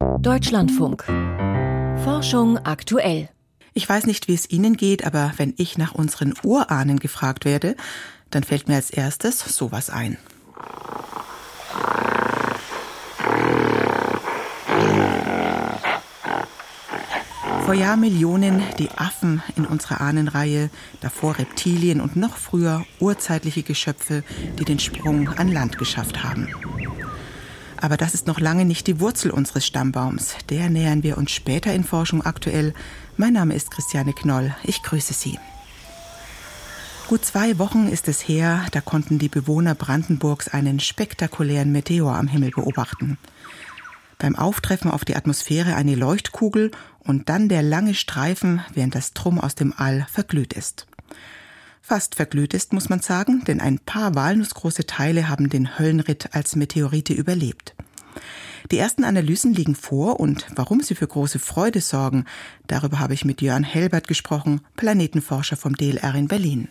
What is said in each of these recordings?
Deutschlandfunk. Forschung aktuell. Ich weiß nicht, wie es Ihnen geht, aber wenn ich nach unseren Urahnen gefragt werde, dann fällt mir als erstes sowas ein. Vor Jahrmillionen die Affen in unserer Ahnenreihe, davor Reptilien und noch früher urzeitliche Geschöpfe, die den Sprung an Land geschafft haben. Aber das ist noch lange nicht die Wurzel unseres Stammbaums. Der nähern wir uns später in Forschung aktuell. Mein Name ist Christiane Knoll. Ich grüße Sie. Gut zwei Wochen ist es her, da konnten die Bewohner Brandenburgs einen spektakulären Meteor am Himmel beobachten. Beim Auftreffen auf die Atmosphäre eine Leuchtkugel und dann der lange Streifen, während das Drum aus dem All verglüht ist. Fast verglüht ist, muss man sagen, denn ein paar walnussgroße Teile haben den Höllenritt als Meteorite überlebt. Die ersten Analysen liegen vor und warum sie für große Freude sorgen, darüber habe ich mit Jörn Helbert gesprochen, Planetenforscher vom DLR in Berlin.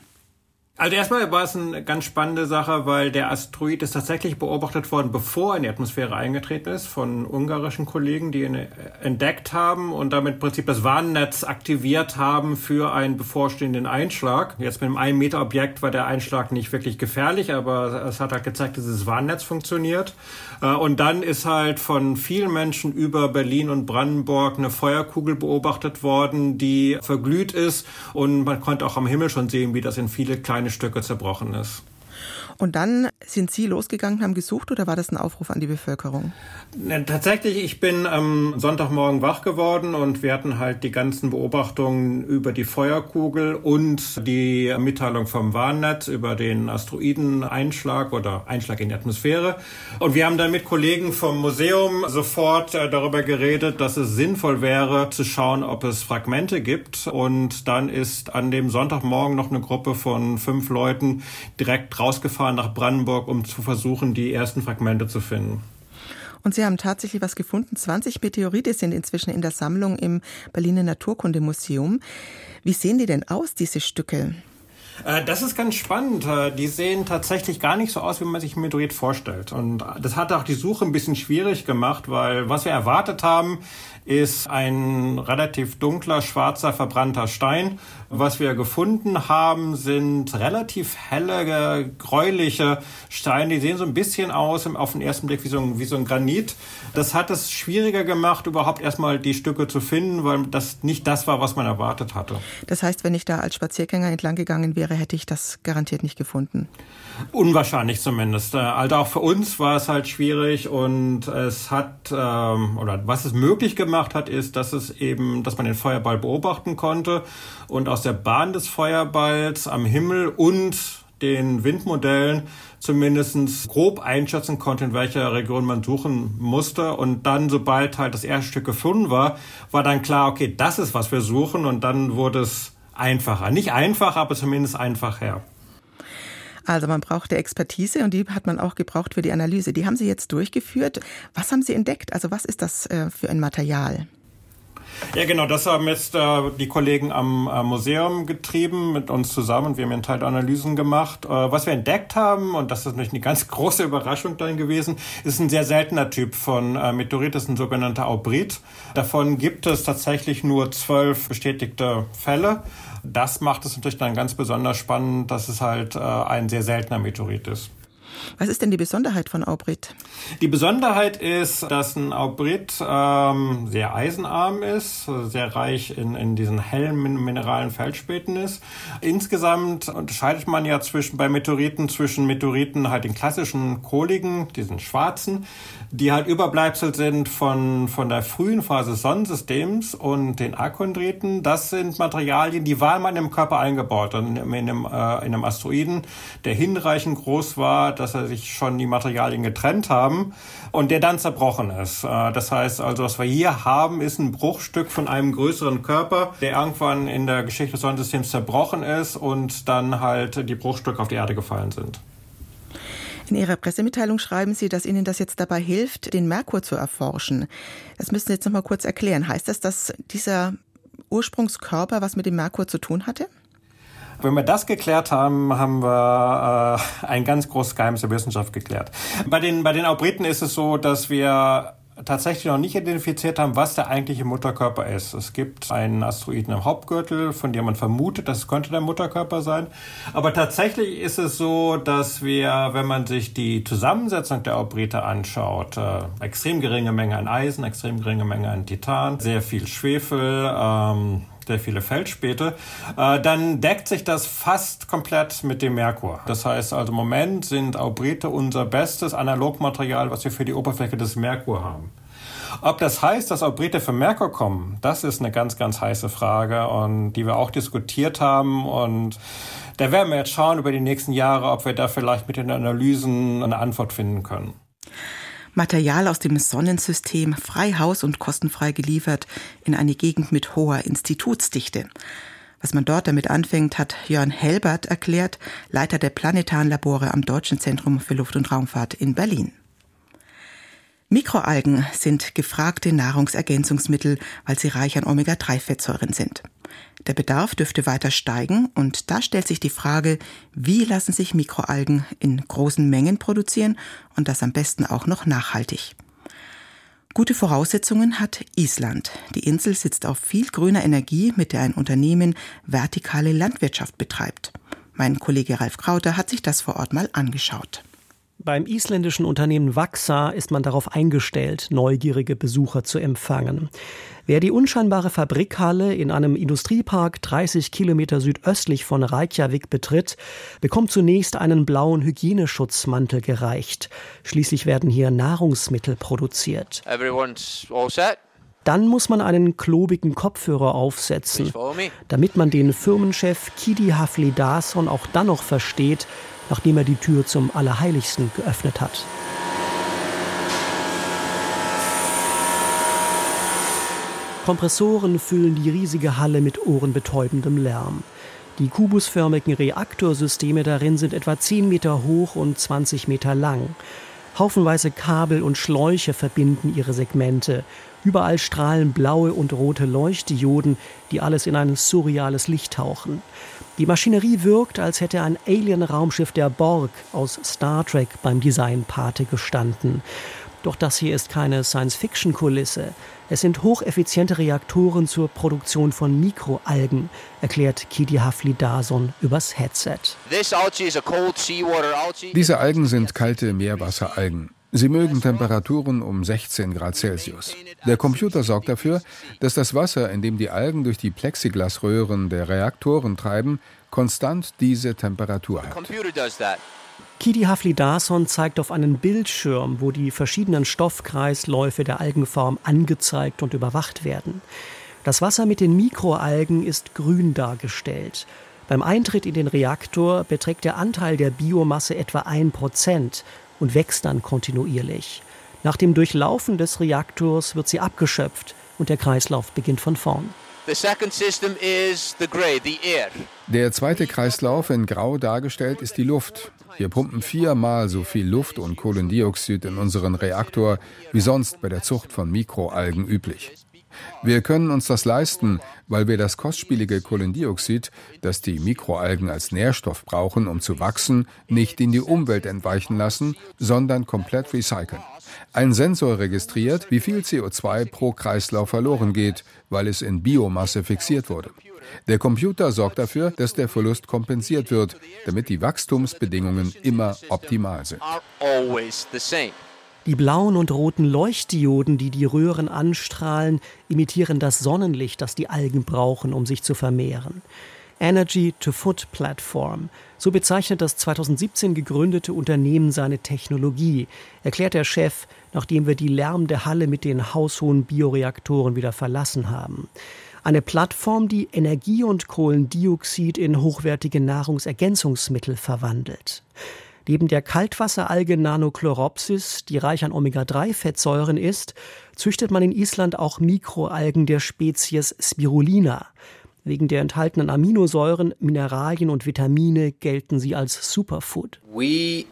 Also erstmal war es eine ganz spannende Sache, weil der Asteroid ist tatsächlich beobachtet worden, bevor er in die Atmosphäre eingetreten ist, von ungarischen Kollegen, die ihn äh, entdeckt haben und damit im Prinzip das Warnnetz aktiviert haben für einen bevorstehenden Einschlag. Jetzt mit einem 1 Meter Objekt war der Einschlag nicht wirklich gefährlich, aber es hat halt gezeigt, dass das Warnnetz funktioniert. Äh, und dann ist halt von vielen Menschen über Berlin und Brandenburg eine Feuerkugel beobachtet worden, die verglüht ist und man konnte auch am Himmel schon sehen, wie das in viele kleine Stücke zerbrochen ist. Und dann sind Sie losgegangen, haben gesucht oder war das ein Aufruf an die Bevölkerung? Tatsächlich, ich bin am Sonntagmorgen wach geworden und wir hatten halt die ganzen Beobachtungen über die Feuerkugel und die Mitteilung vom Warnnetz über den Asteroideneinschlag oder Einschlag in die Atmosphäre. Und wir haben dann mit Kollegen vom Museum sofort äh, darüber geredet, dass es sinnvoll wäre, zu schauen, ob es Fragmente gibt. Und dann ist an dem Sonntagmorgen noch eine Gruppe von fünf Leuten direkt rausgefahren gefahren nach Brandenburg, um zu versuchen, die ersten Fragmente zu finden. Und Sie haben tatsächlich was gefunden. 20 Meteorite sind inzwischen in der Sammlung im Berliner Naturkundemuseum. Wie sehen die denn aus, diese Stücke? Äh, das ist ganz spannend. Äh, die sehen tatsächlich gar nicht so aus, wie man sich Meteorit vorstellt. Und das hat auch die Suche ein bisschen schwierig gemacht, weil was wir erwartet haben, ist ein relativ dunkler, schwarzer, verbrannter Stein. Was wir gefunden haben, sind relativ helle, gräuliche Steine. Die sehen so ein bisschen aus auf den ersten Blick wie so, ein, wie so ein Granit. Das hat es schwieriger gemacht, überhaupt erstmal die Stücke zu finden, weil das nicht das war, was man erwartet hatte. Das heißt, wenn ich da als Spaziergänger entlang gegangen wäre, hätte ich das garantiert nicht gefunden. Unwahrscheinlich zumindest. Also auch für uns war es halt schwierig und es hat, ähm, oder was es möglich gemacht hat, ist, dass es eben, dass man den Feuerball beobachten konnte und aus der Bahn des Feuerballs am Himmel und den Windmodellen zumindest grob einschätzen konnte, in welcher Region man suchen musste. Und dann, sobald halt das erste Stück gefunden war, war dann klar, okay, das ist, was wir suchen. Und dann wurde es einfacher. Nicht einfach, aber zumindest einfacher. Also man brauchte Expertise und die hat man auch gebraucht für die Analyse. Die haben Sie jetzt durchgeführt. Was haben Sie entdeckt? Also was ist das äh, für ein Material? Ja, genau, das haben jetzt äh, die Kollegen am äh, Museum getrieben mit uns zusammen. Wir haben einen Teil Analysen gemacht. Äh, was wir entdeckt haben, und das ist natürlich eine ganz große Überraschung dann gewesen, ist ein sehr seltener Typ von äh, Meteorit, das ist ein sogenannter Aubrit. Davon gibt es tatsächlich nur zwölf bestätigte Fälle. Das macht es natürlich dann ganz besonders spannend, dass es halt äh, ein sehr seltener Meteorit ist. Was ist denn die Besonderheit von Aubrit? Die Besonderheit ist, dass ein Aubrit ähm, sehr eisenarm ist, sehr reich in, in diesen hellen mineralen Feldspäten ist. Insgesamt unterscheidet man ja zwischen bei Meteoriten zwischen Meteoriten halt den klassischen kohligen, diesen schwarzen, die halt Überbleibsel sind von, von der frühen Phase Sonnensystems und den Akondriten. Das sind Materialien, die waren mal in dem Körper eingebaut, in, in, einem, äh, in einem Asteroiden, der hinreichend groß war, dass er sich schon die Materialien getrennt haben und der dann zerbrochen ist. Äh, das heißt also, was wir hier haben, ist ein Bruchstück von einem größeren Körper, der irgendwann in der Geschichte des Sonnensystems zerbrochen ist und dann halt die Bruchstücke auf die Erde gefallen sind. In Ihrer Pressemitteilung schreiben Sie, dass Ihnen das jetzt dabei hilft, den Merkur zu erforschen. Das müssen Sie jetzt noch mal kurz erklären. Heißt das, dass dieser Ursprungskörper was mit dem Merkur zu tun hatte? Wenn wir das geklärt haben, haben wir äh, ein ganz großes Geheimnis der Wissenschaft geklärt. Bei den, bei den Aubriten ist es so, dass wir tatsächlich noch nicht identifiziert haben, was der eigentliche Mutterkörper ist. Es gibt einen Asteroiden im Hauptgürtel, von dem man vermutet, das könnte der Mutterkörper sein. Aber tatsächlich ist es so, dass wir, wenn man sich die Zusammensetzung der Aubrite anschaut, äh, extrem geringe Menge an Eisen, extrem geringe Menge an Titan, sehr viel Schwefel, ähm, sehr viele Feldspäte, äh, dann deckt sich das fast komplett mit dem Merkur. Das heißt also im Moment sind Aubrite unser bestes Analogmaterial, was wir für die Oberfläche des Merkur haben. Ob das heißt, dass Aubrite für Merkur kommen, das ist eine ganz, ganz heiße Frage und die wir auch diskutiert haben und da werden wir jetzt schauen über die nächsten Jahre, ob wir da vielleicht mit den Analysen eine Antwort finden können. Material aus dem Sonnensystem frei Haus und kostenfrei geliefert in eine Gegend mit hoher Institutsdichte. Was man dort damit anfängt, hat Jörn Helbert erklärt, Leiter der planetaren Labore am Deutschen Zentrum für Luft- und Raumfahrt in Berlin. Mikroalgen sind gefragte Nahrungsergänzungsmittel, weil sie reich an Omega-3-Fettsäuren sind. Der Bedarf dürfte weiter steigen und da stellt sich die Frage, wie lassen sich Mikroalgen in großen Mengen produzieren und das am besten auch noch nachhaltig. Gute Voraussetzungen hat Island. Die Insel sitzt auf viel grüner Energie, mit der ein Unternehmen vertikale Landwirtschaft betreibt. Mein Kollege Ralf Krauter hat sich das vor Ort mal angeschaut. Beim isländischen Unternehmen Vaxa ist man darauf eingestellt, neugierige Besucher zu empfangen. Wer die unscheinbare Fabrikhalle in einem Industriepark 30 Kilometer südöstlich von Reykjavik betritt, bekommt zunächst einen blauen Hygieneschutzmantel gereicht. Schließlich werden hier Nahrungsmittel produziert. Dann muss man einen klobigen Kopfhörer aufsetzen, damit man den Firmenchef Kidi Haflidason auch dann noch versteht, nachdem er die Tür zum Allerheiligsten geöffnet hat. Kompressoren füllen die riesige Halle mit ohrenbetäubendem Lärm. Die kubusförmigen Reaktorsysteme darin sind etwa 10 Meter hoch und 20 Meter lang. Haufenweise Kabel und Schläuche verbinden ihre Segmente. Überall strahlen blaue und rote Leuchtdioden, die alles in ein surreales Licht tauchen. Die Maschinerie wirkt, als hätte ein Alien-Raumschiff der Borg aus Star Trek beim Design Pate gestanden. Doch das hier ist keine Science-Fiction-Kulisse. Es sind hocheffiziente Reaktoren zur Produktion von Mikroalgen, erklärt Kidi Hafli-Dason übers Headset. Diese Algen sind kalte Meerwasseralgen. Sie mögen Temperaturen um 16 Grad Celsius. Der Computer sorgt dafür, dass das Wasser, in dem die Algen durch die Plexiglasröhren der Reaktoren treiben, konstant diese Temperatur hat. Kidi Haflidason zeigt auf einen Bildschirm, wo die verschiedenen Stoffkreisläufe der Algenform angezeigt und überwacht werden. Das Wasser mit den Mikroalgen ist grün dargestellt. Beim Eintritt in den Reaktor beträgt der Anteil der Biomasse etwa ein Prozent und wächst dann kontinuierlich. Nach dem Durchlaufen des Reaktors wird sie abgeschöpft und der Kreislauf beginnt von vorn. Der zweite Kreislauf in Grau dargestellt ist die Luft. Wir pumpen viermal so viel Luft und Kohlendioxid in unseren Reaktor wie sonst bei der Zucht von Mikroalgen üblich. Wir können uns das leisten, weil wir das kostspielige Kohlendioxid, das die Mikroalgen als Nährstoff brauchen, um zu wachsen, nicht in die Umwelt entweichen lassen, sondern komplett recyceln. Ein Sensor registriert, wie viel CO2 pro Kreislauf verloren geht, weil es in Biomasse fixiert wurde. Der Computer sorgt dafür, dass der Verlust kompensiert wird, damit die Wachstumsbedingungen immer optimal sind. Die blauen und roten Leuchtdioden, die die Röhren anstrahlen, imitieren das Sonnenlicht, das die Algen brauchen, um sich zu vermehren. Energy to Food Platform. So bezeichnet das 2017 gegründete Unternehmen seine Technologie, erklärt der Chef, nachdem wir die lärmende Halle mit den haushohen Bioreaktoren wieder verlassen haben. Eine Plattform, die Energie und Kohlendioxid in hochwertige Nahrungsergänzungsmittel verwandelt. Neben der Kaltwasseralge Nanochloropsis, die reich an Omega-3-Fettsäuren ist, züchtet man in Island auch Mikroalgen der Spezies Spirulina. Wegen der enthaltenen Aminosäuren, Mineralien und Vitamine gelten sie als Superfood. Wir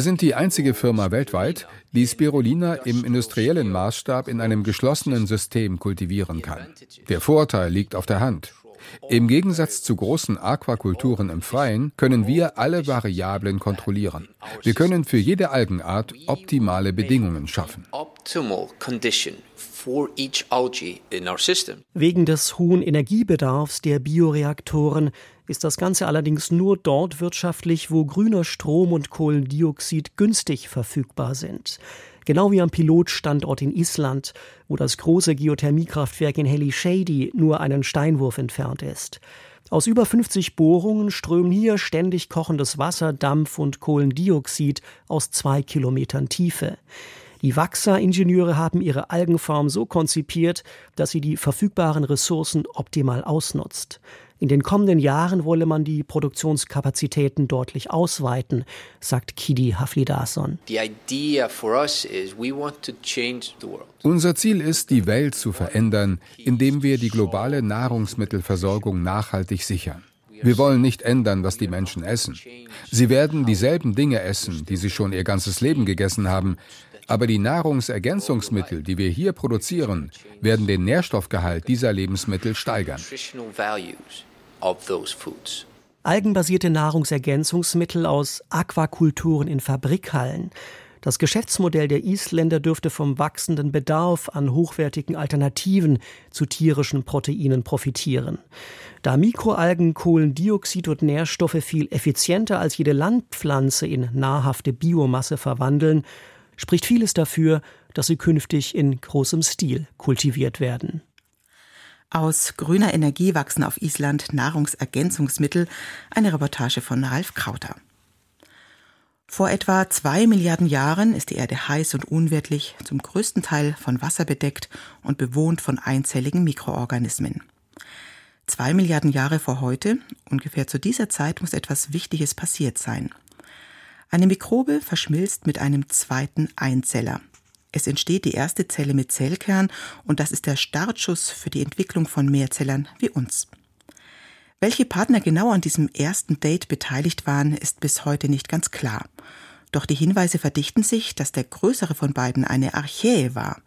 sind die einzige Firma weltweit, die Spirulina im industriellen Maßstab in einem geschlossenen System kultivieren kann. Der Vorteil liegt auf der Hand. Im Gegensatz zu großen Aquakulturen im Freien können wir alle Variablen kontrollieren. Wir können für jede Algenart optimale Bedingungen schaffen. Wegen des hohen Energiebedarfs der Bioreaktoren ist das Ganze allerdings nur dort wirtschaftlich, wo grüner Strom und Kohlendioxid günstig verfügbar sind. Genau wie am Pilotstandort in Island, wo das große Geothermiekraftwerk in Helly Shady nur einen Steinwurf entfernt ist. Aus über 50 Bohrungen strömen hier ständig kochendes Wasser, Dampf und Kohlendioxid aus zwei Kilometern Tiefe. Die Wachser-Ingenieure haben ihre Algenform so konzipiert, dass sie die verfügbaren Ressourcen optimal ausnutzt. In den kommenden Jahren wolle man die Produktionskapazitäten deutlich ausweiten, sagt Kidi Haflidason. Unser Ziel ist, die Welt zu verändern, indem wir die globale Nahrungsmittelversorgung nachhaltig sichern. Wir wollen nicht ändern, was die Menschen essen. Sie werden dieselben Dinge essen, die sie schon ihr ganzes Leben gegessen haben, aber die Nahrungsergänzungsmittel, die wir hier produzieren, werden den Nährstoffgehalt dieser Lebensmittel steigern of those foods. Algenbasierte Nahrungsergänzungsmittel aus Aquakulturen in Fabrikhallen. Das Geschäftsmodell der Isländer dürfte vom wachsenden Bedarf an hochwertigen Alternativen zu tierischen Proteinen profitieren. Da Mikroalgen Kohlendioxid und Nährstoffe viel effizienter als jede Landpflanze in nahrhafte Biomasse verwandeln, spricht vieles dafür, dass sie künftig in großem Stil kultiviert werden. Aus grüner Energie wachsen auf Island Nahrungsergänzungsmittel. Eine Reportage von Ralf Krauter. Vor etwa zwei Milliarden Jahren ist die Erde heiß und unwirtlich, zum größten Teil von Wasser bedeckt und bewohnt von einzelligen Mikroorganismen. Zwei Milliarden Jahre vor heute, ungefähr zu dieser Zeit, muss etwas Wichtiges passiert sein. Eine Mikrobe verschmilzt mit einem zweiten Einzeller. Es entsteht die erste Zelle mit Zellkern und das ist der Startschuss für die Entwicklung von Mehrzellern wie uns. Welche Partner genau an diesem ersten Date beteiligt waren, ist bis heute nicht ganz klar. Doch die Hinweise verdichten sich, dass der größere von beiden eine Archäe war.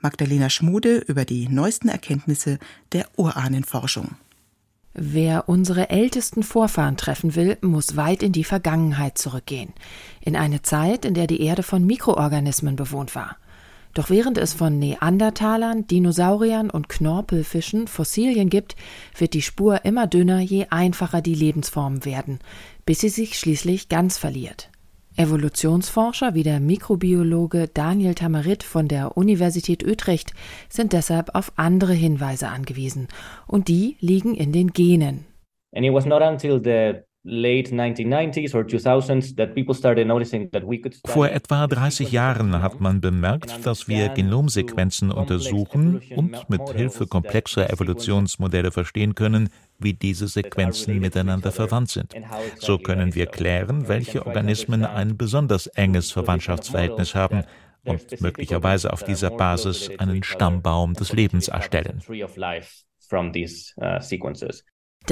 Magdalena Schmude über die neuesten Erkenntnisse der Urahnenforschung. Wer unsere ältesten Vorfahren treffen will, muss weit in die Vergangenheit zurückgehen, in eine Zeit, in der die Erde von Mikroorganismen bewohnt war. Doch während es von Neandertalern, Dinosauriern und Knorpelfischen Fossilien gibt, wird die Spur immer dünner, je einfacher die Lebensformen werden, bis sie sich schließlich ganz verliert. Evolutionsforscher wie der Mikrobiologe Daniel Tamarit von der Universität Utrecht sind deshalb auf andere Hinweise angewiesen, und die liegen in den Genen. And it was not until the vor etwa 30 Jahren hat man bemerkt, dass wir Genomsequenzen untersuchen und mit Hilfe komplexer Evolutionsmodelle verstehen können, wie diese Sequenzen miteinander verwandt sind. So können wir klären, welche Organismen ein besonders enges Verwandtschaftsverhältnis haben und möglicherweise auf dieser Basis einen Stammbaum des Lebens erstellen.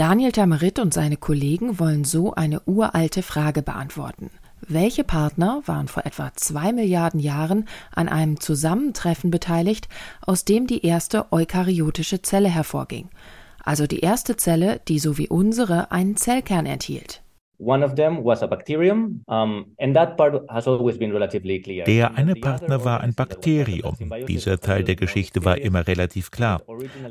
Daniel Tamarit und seine Kollegen wollen so eine uralte Frage beantworten. Welche Partner waren vor etwa zwei Milliarden Jahren an einem Zusammentreffen beteiligt, aus dem die erste eukaryotische Zelle hervorging? Also die erste Zelle, die so wie unsere einen Zellkern enthielt. Der eine Partner war ein Bakterium. Dieser Teil der Geschichte war immer relativ klar.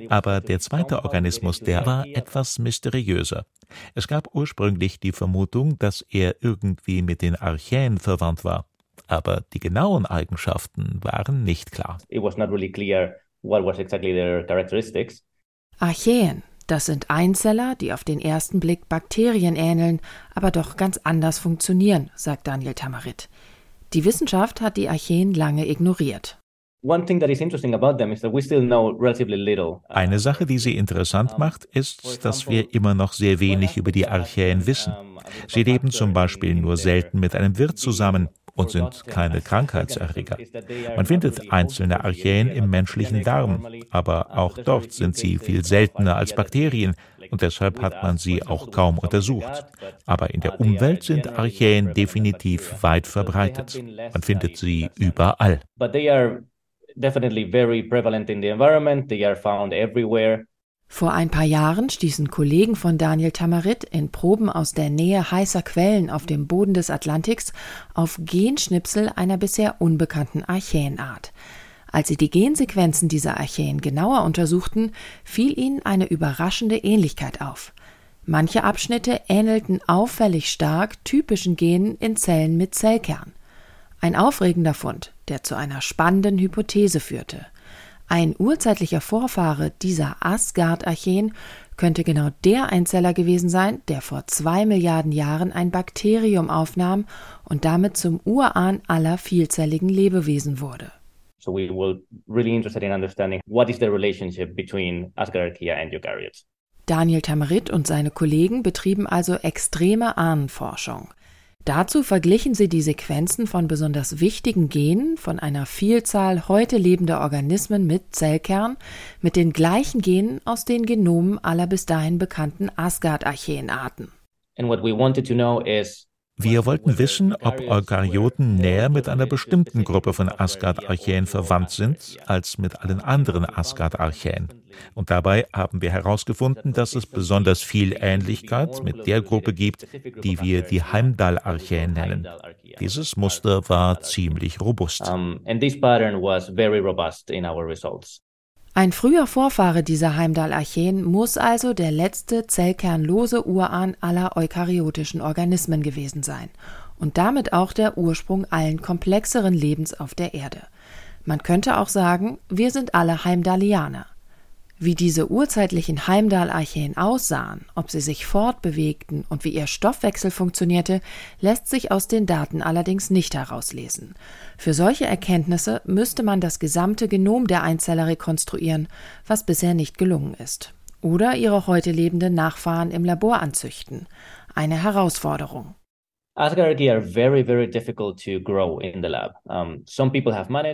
Aber der zweite Organismus, der war etwas mysteriöser. Es gab ursprünglich die Vermutung, dass er irgendwie mit den Archäen verwandt war. Aber die genauen Eigenschaften waren nicht klar. Archäen, das sind Einzeller, die auf den ersten Blick Bakterien ähneln, aber doch ganz anders funktionieren, sagt Daniel Tamarit. Die Wissenschaft hat die Archäen lange ignoriert. Eine Sache, die sie interessant macht, ist, dass wir immer noch sehr wenig über die Archäen wissen. Sie leben zum Beispiel nur selten mit einem Wirt zusammen und sind keine Krankheitserreger. Man findet einzelne Archäen im menschlichen Darm, aber auch dort sind sie viel seltener als Bakterien und deshalb hat man sie auch kaum untersucht. Aber in der Umwelt sind Archäen definitiv weit verbreitet. Man findet sie überall. definitely very prevalent in the environment. They are found everywhere. Vor ein paar Jahren stießen Kollegen von Daniel Tamarit in Proben aus der Nähe heißer Quellen auf dem Boden des Atlantiks auf Genschnipsel einer bisher unbekannten Archäenart. Als sie die Gensequenzen dieser Archäen genauer untersuchten, fiel ihnen eine überraschende Ähnlichkeit auf. Manche Abschnitte ähnelten auffällig stark typischen Genen in Zellen mit Zellkern. Ein aufregender Fund, der zu einer spannenden Hypothese führte – ein urzeitlicher Vorfahre dieser Asgard-Archeen könnte genau der Einzeller gewesen sein, der vor zwei Milliarden Jahren ein Bakterium aufnahm und damit zum Urahn aller vielzelligen Lebewesen wurde. So we will really interested in understanding what is the relationship between Asgardia and Eukaryotes. Daniel Tamarit und seine Kollegen betrieben also extreme Ahnenforschung. Dazu verglichen sie die Sequenzen von besonders wichtigen Genen von einer Vielzahl heute lebender Organismen mit Zellkern mit den gleichen Genen aus den Genomen aller bis dahin bekannten Asgard-Archäenarten. And what we wanted to know is wir wollten wissen, ob Eukaryoten näher mit einer bestimmten Gruppe von Asgard-Archäen verwandt sind als mit allen anderen Asgard-Archäen. Und dabei haben wir herausgefunden, dass es besonders viel Ähnlichkeit mit der Gruppe gibt, die wir die Heimdall-Archäen nennen. Dieses Muster war ziemlich robust. Um, and this pattern was very robust in our results. Ein früher Vorfahre dieser Heimdall-Archeen muss also der letzte zellkernlose Urahn aller eukaryotischen Organismen gewesen sein und damit auch der Ursprung allen komplexeren Lebens auf der Erde. Man könnte auch sagen, wir sind alle Heimdallianer. Wie diese urzeitlichen Heimdall-Archäen aussahen, ob sie sich fortbewegten und wie ihr Stoffwechsel funktionierte, lässt sich aus den Daten allerdings nicht herauslesen. Für solche Erkenntnisse müsste man das gesamte Genom der Einzeller rekonstruieren, was bisher nicht gelungen ist. Oder ihre heute lebenden Nachfahren im Labor anzüchten. Eine Herausforderung.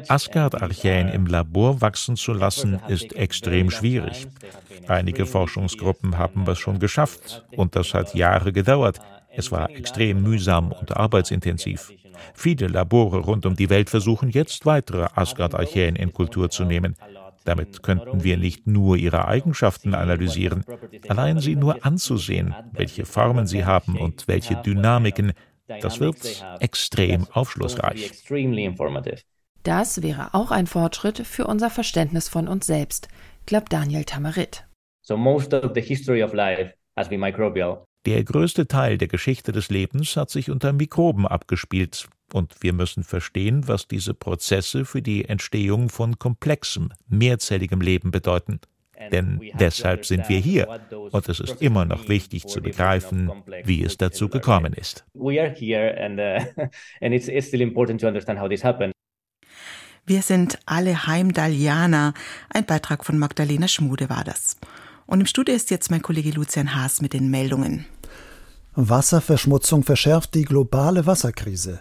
Asgard-Archäen im Labor wachsen zu lassen, ist extrem schwierig. Einige Forschungsgruppen haben es schon geschafft und das hat Jahre gedauert. Es war extrem mühsam und arbeitsintensiv. Viele Labore rund um die Welt versuchen jetzt weitere Asgard-Archäen in Kultur zu nehmen. Damit könnten wir nicht nur ihre Eigenschaften analysieren, allein sie nur anzusehen, welche Formen sie haben und welche Dynamiken, das wird extrem aufschlussreich. Das wäre auch ein Fortschritt für unser Verständnis von uns selbst, glaubt Daniel Tamarit. Der größte Teil der Geschichte des Lebens hat sich unter Mikroben abgespielt, und wir müssen verstehen, was diese Prozesse für die Entstehung von komplexem, mehrzelligem Leben bedeuten. Denn deshalb sind wir hier und es ist immer noch wichtig zu begreifen, wie es dazu gekommen ist. Wir sind alle Heimdallianer. Ein Beitrag von Magdalena Schmude war das. Und im Studio ist jetzt mein Kollege Lucian Haas mit den Meldungen. Wasserverschmutzung verschärft die globale Wasserkrise.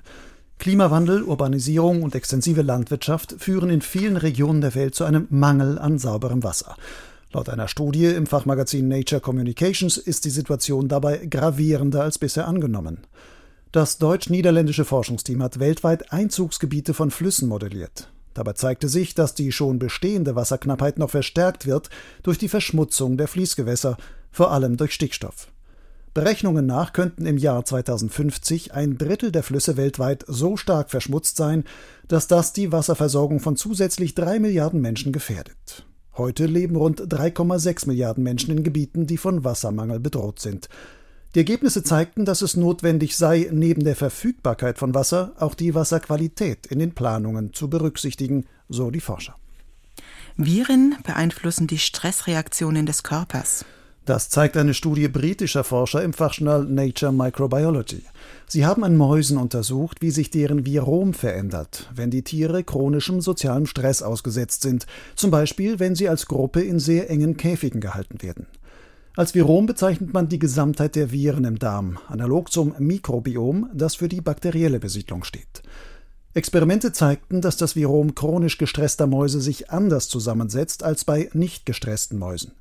Klimawandel, Urbanisierung und extensive Landwirtschaft führen in vielen Regionen der Welt zu einem Mangel an sauberem Wasser. Laut einer Studie im Fachmagazin Nature Communications ist die Situation dabei gravierender als bisher angenommen. Das deutsch-niederländische Forschungsteam hat weltweit Einzugsgebiete von Flüssen modelliert. Dabei zeigte sich, dass die schon bestehende Wasserknappheit noch verstärkt wird durch die Verschmutzung der Fließgewässer, vor allem durch Stickstoff. Berechnungen nach könnten im Jahr 2050 ein Drittel der Flüsse weltweit so stark verschmutzt sein, dass das die Wasserversorgung von zusätzlich drei Milliarden Menschen gefährdet. Heute leben rund 3,6 Milliarden Menschen in Gebieten, die von Wassermangel bedroht sind. Die Ergebnisse zeigten, dass es notwendig sei, neben der Verfügbarkeit von Wasser auch die Wasserqualität in den Planungen zu berücksichtigen, so die Forscher. Viren beeinflussen die Stressreaktionen des Körpers. Das zeigt eine Studie britischer Forscher im Fachjournal Nature Microbiology. Sie haben an Mäusen untersucht, wie sich deren Virom verändert, wenn die Tiere chronischem sozialem Stress ausgesetzt sind, zum Beispiel wenn sie als Gruppe in sehr engen Käfigen gehalten werden. Als Virom bezeichnet man die Gesamtheit der Viren im Darm, analog zum Mikrobiom, das für die bakterielle Besiedlung steht. Experimente zeigten, dass das Virom chronisch gestresster Mäuse sich anders zusammensetzt als bei nicht gestressten Mäusen.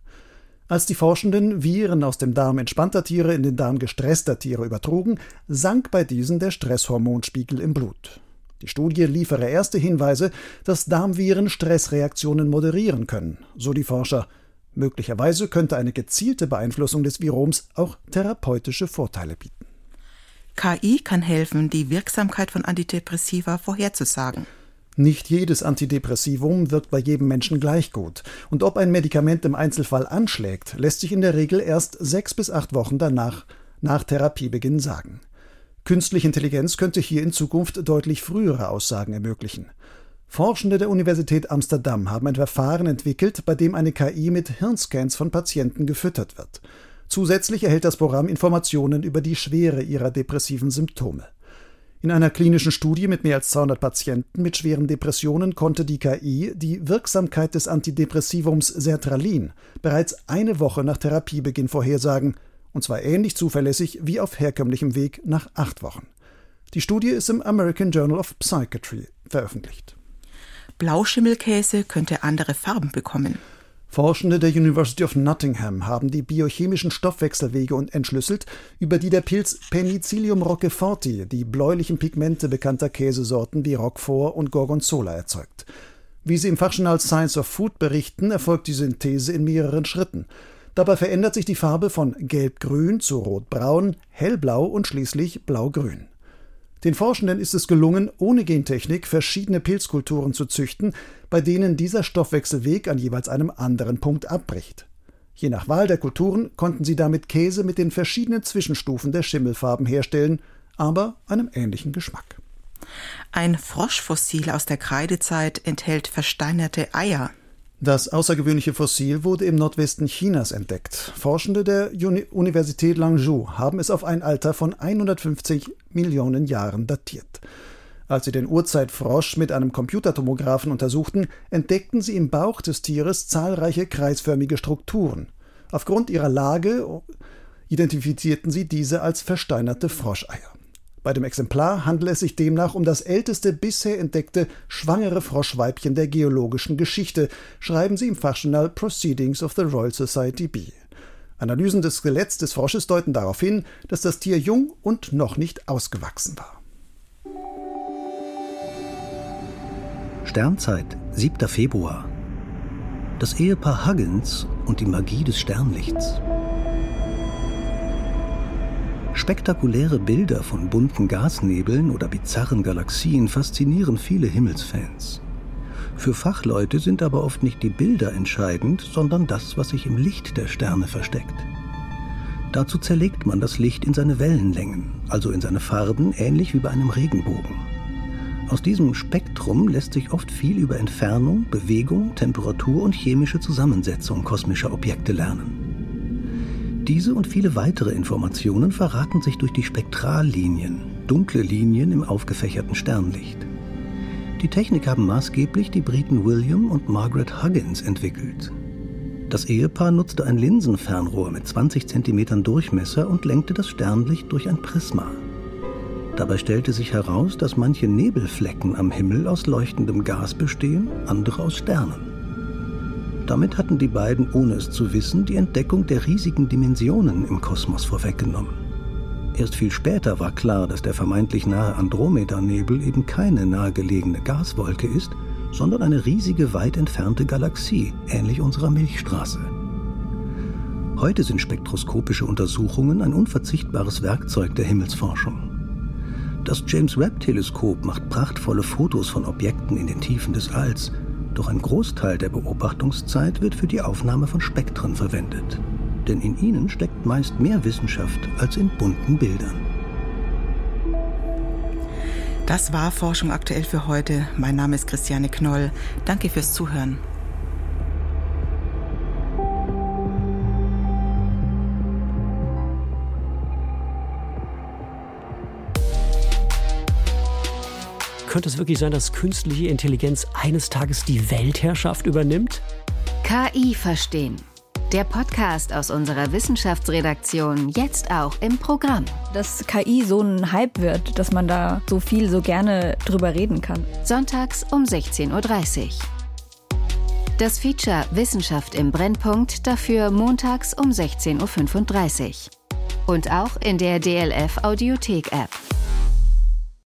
Als die Forschenden Viren aus dem Darm entspannter Tiere in den Darm gestresster Tiere übertrugen, sank bei diesen der Stresshormonspiegel im Blut. Die Studie liefere erste Hinweise, dass Darmviren Stressreaktionen moderieren können, so die Forscher. Möglicherweise könnte eine gezielte Beeinflussung des Viroms auch therapeutische Vorteile bieten. KI kann helfen, die Wirksamkeit von Antidepressiva vorherzusagen. Nicht jedes Antidepressivum wirkt bei jedem Menschen gleich gut. Und ob ein Medikament im Einzelfall anschlägt, lässt sich in der Regel erst sechs bis acht Wochen danach, nach Therapiebeginn sagen. Künstliche Intelligenz könnte hier in Zukunft deutlich frühere Aussagen ermöglichen. Forschende der Universität Amsterdam haben ein Verfahren entwickelt, bei dem eine KI mit Hirnscans von Patienten gefüttert wird. Zusätzlich erhält das Programm Informationen über die Schwere ihrer depressiven Symptome. In einer klinischen Studie mit mehr als 200 Patienten mit schweren Depressionen konnte die KI die Wirksamkeit des Antidepressivums Sertralin bereits eine Woche nach Therapiebeginn vorhersagen, und zwar ähnlich zuverlässig wie auf herkömmlichem Weg nach acht Wochen. Die Studie ist im American Journal of Psychiatry veröffentlicht. Blauschimmelkäse könnte andere Farben bekommen. Forschende der University of Nottingham haben die biochemischen Stoffwechselwege entschlüsselt, über die der Pilz Penicillium roqueforti die bläulichen Pigmente bekannter Käsesorten wie Roquefort und Gorgonzola erzeugt. Wie sie im Fachjournal Science of Food berichten, erfolgt die Synthese in mehreren Schritten. Dabei verändert sich die Farbe von gelb-grün zu rot-braun, hellblau und schließlich blau-grün. Den Forschenden ist es gelungen, ohne Gentechnik verschiedene Pilzkulturen zu züchten, bei denen dieser Stoffwechselweg an jeweils einem anderen Punkt abbricht. Je nach Wahl der Kulturen konnten sie damit Käse mit den verschiedenen Zwischenstufen der Schimmelfarben herstellen, aber einem ähnlichen Geschmack. Ein Froschfossil aus der Kreidezeit enthält versteinerte Eier. Das außergewöhnliche Fossil wurde im Nordwesten Chinas entdeckt. Forschende der Uni Universität Langzhou haben es auf ein Alter von 150 Millionen Jahren datiert. Als sie den Urzeitfrosch mit einem Computertomographen untersuchten, entdeckten sie im Bauch des Tieres zahlreiche kreisförmige Strukturen. Aufgrund ihrer Lage identifizierten sie diese als versteinerte Froscheier. Bei dem Exemplar handelt es sich demnach um das älteste bisher entdeckte schwangere Froschweibchen der geologischen Geschichte, schreiben sie im Fachjournal Proceedings of the Royal Society B. Analysen des Skeletts des Frosches deuten darauf hin, dass das Tier jung und noch nicht ausgewachsen war. Sternzeit, 7. Februar. Das Ehepaar Huggins und die Magie des Sternlichts. Spektakuläre Bilder von bunten Gasnebeln oder bizarren Galaxien faszinieren viele Himmelsfans. Für Fachleute sind aber oft nicht die Bilder entscheidend, sondern das, was sich im Licht der Sterne versteckt. Dazu zerlegt man das Licht in seine Wellenlängen, also in seine Farben, ähnlich wie bei einem Regenbogen. Aus diesem Spektrum lässt sich oft viel über Entfernung, Bewegung, Temperatur und chemische Zusammensetzung kosmischer Objekte lernen. Diese und viele weitere Informationen verraten sich durch die Spektrallinien, dunkle Linien im aufgefächerten Sternlicht. Die Technik haben maßgeblich die Briten William und Margaret Huggins entwickelt. Das Ehepaar nutzte ein Linsenfernrohr mit 20 cm Durchmesser und lenkte das Sternlicht durch ein Prisma. Dabei stellte sich heraus, dass manche Nebelflecken am Himmel aus leuchtendem Gas bestehen, andere aus Sternen. Damit hatten die beiden, ohne es zu wissen, die Entdeckung der riesigen Dimensionen im Kosmos vorweggenommen. Erst viel später war klar, dass der vermeintlich nahe Andromeda-Nebel eben keine nahegelegene Gaswolke ist, sondern eine riesige, weit entfernte Galaxie, ähnlich unserer Milchstraße. Heute sind spektroskopische Untersuchungen ein unverzichtbares Werkzeug der Himmelsforschung. Das James Webb-Teleskop macht prachtvolle Fotos von Objekten in den Tiefen des Alls doch ein Großteil der Beobachtungszeit wird für die Aufnahme von Spektren verwendet. Denn in ihnen steckt meist mehr Wissenschaft als in bunten Bildern. Das war Forschung aktuell für heute. Mein Name ist Christiane Knoll. Danke fürs Zuhören. Könnte es wirklich sein, dass künstliche Intelligenz eines Tages die Weltherrschaft übernimmt? KI verstehen. Der Podcast aus unserer Wissenschaftsredaktion jetzt auch im Programm. Dass KI so ein Hype wird, dass man da so viel, so gerne drüber reden kann. Sonntags um 16.30 Uhr. Das Feature Wissenschaft im Brennpunkt dafür montags um 16.35 Uhr. Und auch in der DLF Audiothek App.